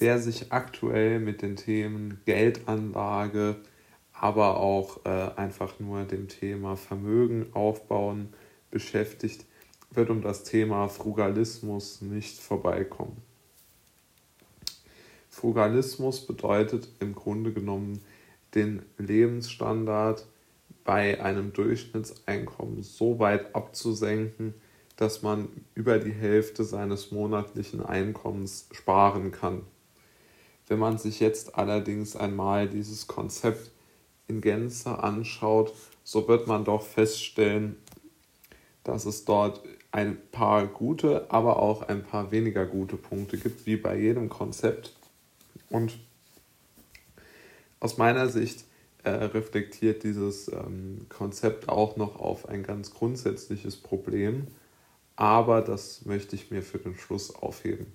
wer sich aktuell mit den Themen Geldanlage, aber auch äh, einfach nur dem Thema Vermögen aufbauen beschäftigt, wird um das Thema Frugalismus nicht vorbeikommen. Frugalismus bedeutet im Grunde genommen den Lebensstandard bei einem Durchschnittseinkommen so weit abzusenken, dass man über die Hälfte seines monatlichen Einkommens sparen kann. Wenn man sich jetzt allerdings einmal dieses Konzept in Gänze anschaut, so wird man doch feststellen, dass es dort ein paar gute, aber auch ein paar weniger gute Punkte gibt, wie bei jedem Konzept. Und aus meiner Sicht äh, reflektiert dieses ähm, Konzept auch noch auf ein ganz grundsätzliches Problem, aber das möchte ich mir für den Schluss aufheben.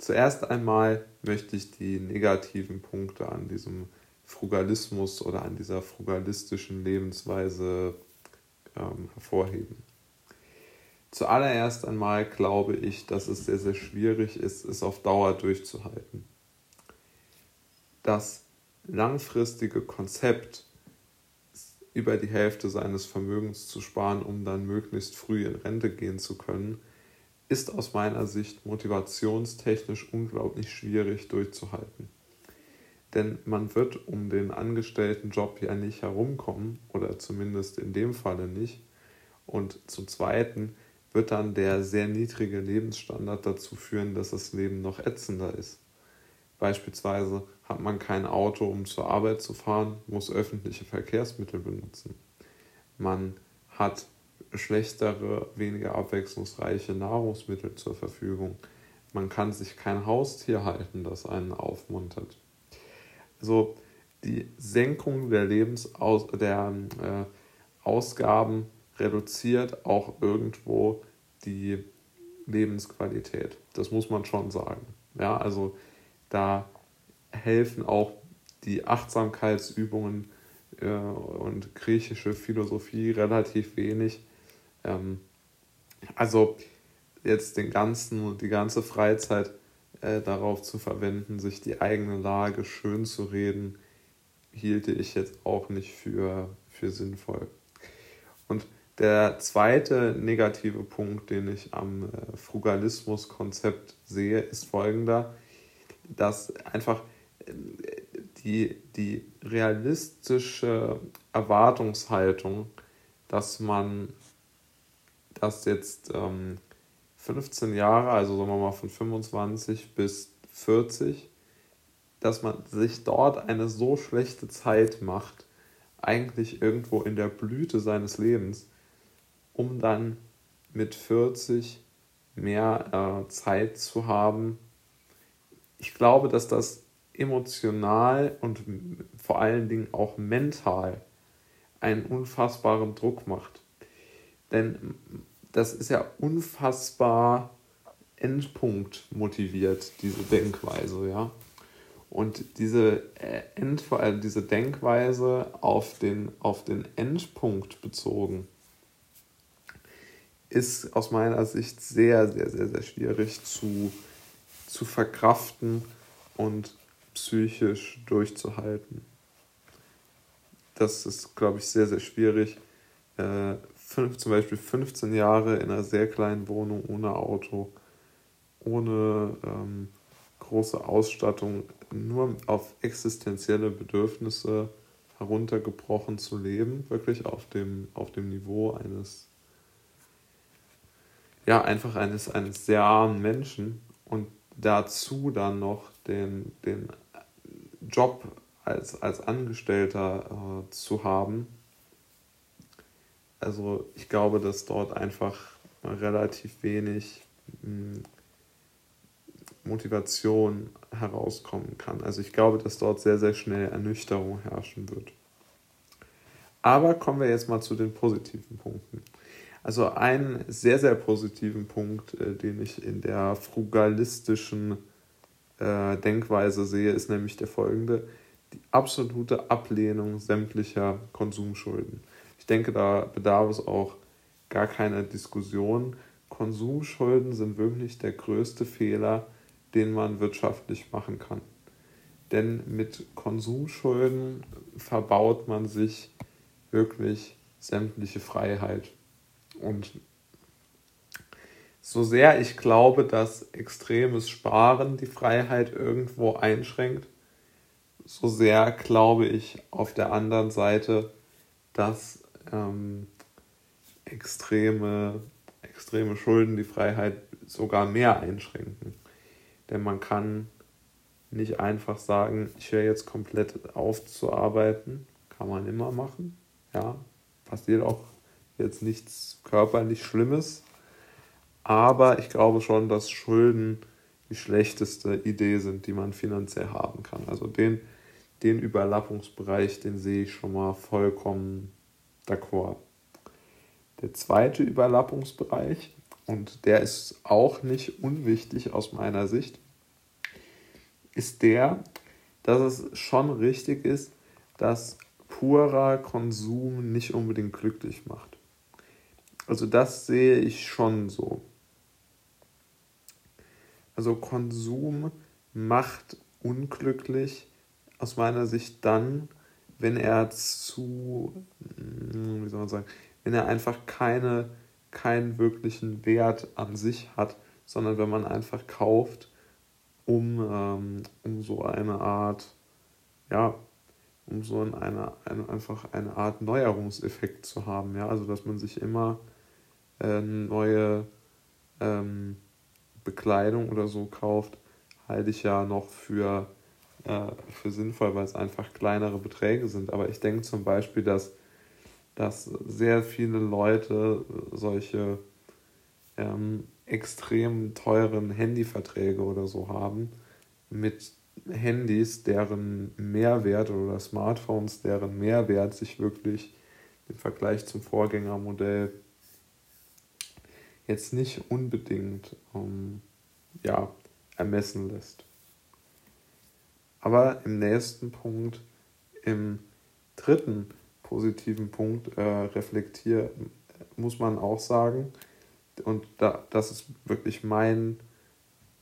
Zuerst einmal möchte ich die negativen Punkte an diesem Frugalismus oder an dieser frugalistischen Lebensweise ähm, hervorheben. Zuallererst einmal glaube ich, dass es sehr, sehr schwierig ist, es auf Dauer durchzuhalten. Das langfristige Konzept, über die Hälfte seines Vermögens zu sparen, um dann möglichst früh in Rente gehen zu können, ist aus meiner Sicht motivationstechnisch unglaublich schwierig durchzuhalten. Denn man wird um den angestellten Job ja nicht herumkommen, oder zumindest in dem Falle nicht. Und zum Zweiten wird dann der sehr niedrige Lebensstandard dazu führen, dass das Leben noch ätzender ist. Beispielsweise hat man kein Auto, um zur Arbeit zu fahren, muss öffentliche Verkehrsmittel benutzen. Man hat schlechtere, weniger abwechslungsreiche Nahrungsmittel zur Verfügung. Man kann sich kein Haustier halten, das einen aufmuntert. Also die Senkung der Lebensaus der äh, Ausgaben reduziert auch irgendwo die Lebensqualität. Das muss man schon sagen. Ja, also da helfen auch die Achtsamkeitsübungen äh, und griechische Philosophie relativ wenig. Ähm, also jetzt den ganzen, die ganze Freizeit äh, darauf zu verwenden, sich die eigene Lage schön zu reden, hielte ich jetzt auch nicht für, für sinnvoll. Und der zweite negative Punkt, den ich am äh, Frugalismus-Konzept sehe, ist folgender, dass einfach äh, die, die realistische Erwartungshaltung, dass man das jetzt ähm, 15 Jahre, also sagen wir mal von 25 bis 40, dass man sich dort eine so schlechte Zeit macht, eigentlich irgendwo in der Blüte seines Lebens, um dann mit 40 mehr äh, Zeit zu haben. Ich glaube, dass das emotional und vor allen Dingen auch mental einen unfassbaren Druck macht. Denn das ist ja unfassbar Endpunkt motiviert, diese Denkweise, ja. Und diese, äh, End, diese Denkweise auf den, auf den Endpunkt bezogen, ist aus meiner Sicht sehr, sehr, sehr, sehr schwierig zu, zu verkraften und psychisch durchzuhalten. Das ist, glaube ich, sehr, sehr schwierig. Äh, fünf, zum Beispiel 15 Jahre in einer sehr kleinen Wohnung ohne Auto, ohne ähm, große Ausstattung, nur auf existenzielle Bedürfnisse heruntergebrochen zu leben, wirklich auf dem, auf dem Niveau eines ja, einfach eines, eines sehr armen Menschen und dazu dann noch den, den Job als, als Angestellter äh, zu haben. Also ich glaube, dass dort einfach relativ wenig hm, Motivation herauskommen kann. Also ich glaube, dass dort sehr, sehr schnell Ernüchterung herrschen wird. Aber kommen wir jetzt mal zu den positiven Punkten. Also einen sehr, sehr positiven Punkt, äh, den ich in der frugalistischen äh, Denkweise sehe, ist nämlich der folgende. Die absolute Ablehnung sämtlicher Konsumschulden. Ich denke, da bedarf es auch gar keiner Diskussion. Konsumschulden sind wirklich der größte Fehler, den man wirtschaftlich machen kann. Denn mit Konsumschulden verbaut man sich wirklich sämtliche Freiheit. Und so sehr ich glaube, dass extremes Sparen die Freiheit irgendwo einschränkt, so sehr glaube ich auf der anderen Seite, dass ähm, extreme, extreme Schulden die Freiheit sogar mehr einschränken. Denn man kann nicht einfach sagen, ich höre jetzt komplett auf zu arbeiten. Kann man immer machen. Ja, passiert auch jetzt nichts körperlich Schlimmes. Aber ich glaube schon, dass Schulden die schlechteste Idee sind, die man finanziell haben kann. Also den, den Überlappungsbereich, den sehe ich schon mal vollkommen d'accord. Der zweite Überlappungsbereich, und der ist auch nicht unwichtig aus meiner Sicht, ist der, dass es schon richtig ist, dass purer Konsum nicht unbedingt glücklich macht. Also das sehe ich schon so. Also Konsum macht unglücklich aus meiner Sicht dann, wenn er zu, hm, wie soll man sagen, wenn er einfach keine, keinen wirklichen Wert an sich hat, sondern wenn man einfach kauft, um, ähm, um so eine Art, ja, um so eine, eine, einfach eine Art Neuerungseffekt zu haben, ja, also dass man sich immer äh, neue ähm, Bekleidung oder so kauft, halte ich ja noch für, äh, für sinnvoll, weil es einfach kleinere Beträge sind. Aber ich denke zum Beispiel, dass, dass sehr viele Leute solche ähm, extrem teuren Handyverträge oder so haben mit Handys, deren Mehrwert oder Smartphones, deren Mehrwert sich wirklich im Vergleich zum Vorgängermodell jetzt nicht unbedingt ähm, ja, ermessen lässt. Aber im nächsten Punkt, im dritten positiven Punkt äh, reflektiert, muss man auch sagen, und da, das ist wirklich mein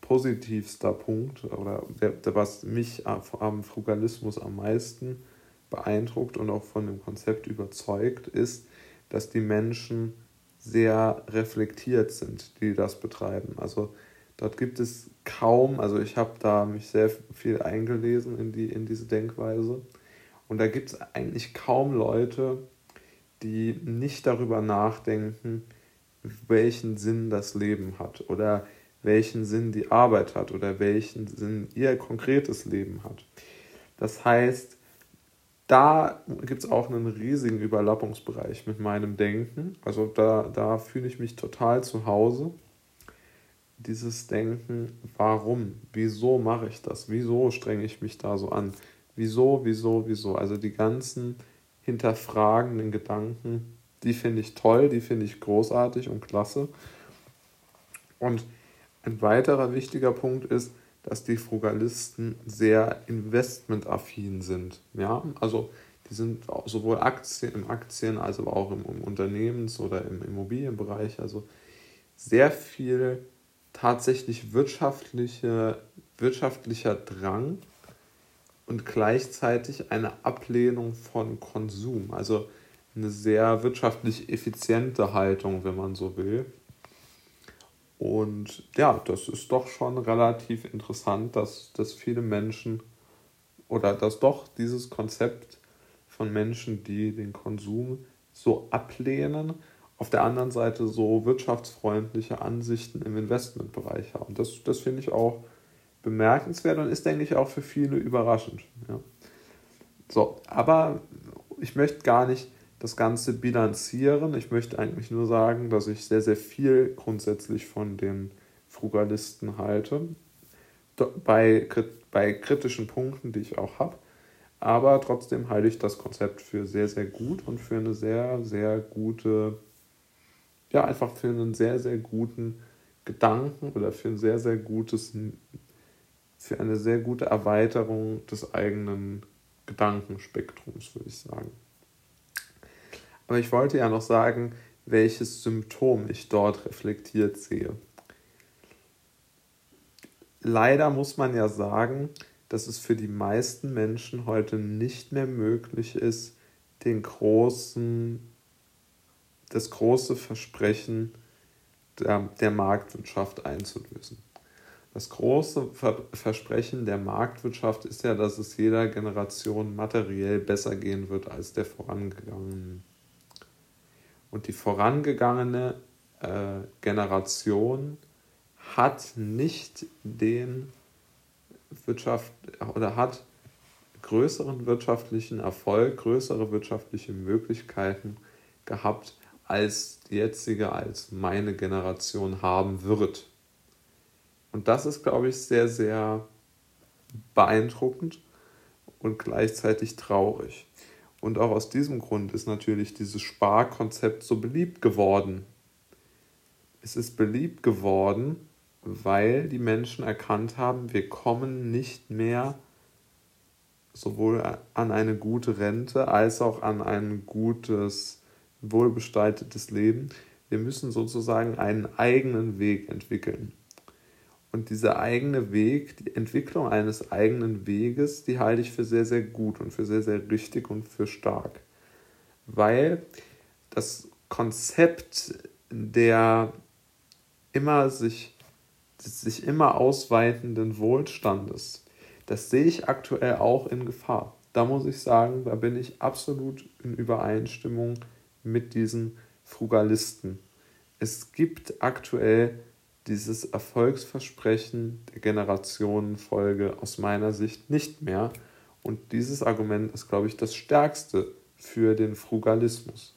positivster Punkt oder der, der, was mich am Frugalismus am meisten beeindruckt und auch von dem Konzept überzeugt, ist, dass die Menschen sehr reflektiert sind, die das betreiben. Also dort gibt es kaum, also ich habe da mich sehr viel eingelesen in, die, in diese Denkweise und da gibt es eigentlich kaum Leute, die nicht darüber nachdenken, welchen Sinn das Leben hat oder welchen Sinn die Arbeit hat oder welchen Sinn ihr konkretes Leben hat. Das heißt, da gibt es auch einen riesigen Überlappungsbereich mit meinem Denken. Also da, da fühle ich mich total zu Hause. Dieses Denken, warum, wieso mache ich das, wieso strenge ich mich da so an, wieso, wieso, wieso. Also die ganzen hinterfragenden Gedanken, die finde ich toll, die finde ich großartig und klasse. Und ein weiterer wichtiger Punkt ist, dass die Frugalisten sehr investmentaffin sind. Ja, also die sind sowohl Aktien, im Aktien als auch im, im Unternehmens- oder im Immobilienbereich, also sehr viel tatsächlich wirtschaftliche, wirtschaftlicher Drang und gleichzeitig eine Ablehnung von Konsum. Also eine sehr wirtschaftlich effiziente Haltung, wenn man so will. Und ja, das ist doch schon relativ interessant, dass, dass viele Menschen oder dass doch dieses Konzept von Menschen, die den Konsum so ablehnen, auf der anderen Seite so wirtschaftsfreundliche Ansichten im Investmentbereich haben. Das, das finde ich auch bemerkenswert und ist, denke ich, auch für viele überraschend. Ja. So, aber ich möchte gar nicht das Ganze bilanzieren. Ich möchte eigentlich nur sagen, dass ich sehr, sehr viel grundsätzlich von den Frugalisten halte. Bei, bei kritischen Punkten, die ich auch habe. Aber trotzdem halte ich das Konzept für sehr, sehr gut und für eine sehr, sehr gute, ja, einfach für einen sehr, sehr guten Gedanken oder für ein sehr, sehr gutes, für eine sehr gute Erweiterung des eigenen Gedankenspektrums, würde ich sagen. Aber ich wollte ja noch sagen, welches Symptom ich dort reflektiert sehe. leider muss man ja sagen, dass es für die meisten Menschen heute nicht mehr möglich ist, den großen, das große Versprechen der, der Marktwirtschaft einzulösen. Das große Versprechen der Marktwirtschaft ist ja, dass es jeder Generation materiell besser gehen wird als der vorangegangenen. Und die vorangegangene äh, Generation hat nicht den Wirtschaft oder hat größeren wirtschaftlichen Erfolg, größere wirtschaftliche Möglichkeiten gehabt, als die jetzige, als meine Generation haben wird. Und das ist, glaube ich, sehr, sehr beeindruckend und gleichzeitig traurig. Und auch aus diesem Grund ist natürlich dieses Sparkonzept so beliebt geworden. Es ist beliebt geworden, weil die Menschen erkannt haben, wir kommen nicht mehr sowohl an eine gute Rente als auch an ein gutes, wohlbestaltetes Leben. Wir müssen sozusagen einen eigenen Weg entwickeln. Und dieser eigene Weg, die Entwicklung eines eigenen Weges, die halte ich für sehr, sehr gut und für sehr, sehr richtig und für stark. Weil das Konzept der immer sich, sich immer ausweitenden Wohlstandes, das sehe ich aktuell auch in Gefahr. Da muss ich sagen, da bin ich absolut in Übereinstimmung mit diesen Frugalisten. Es gibt aktuell dieses Erfolgsversprechen der Generationenfolge aus meiner Sicht nicht mehr. Und dieses Argument ist, glaube ich, das stärkste für den Frugalismus.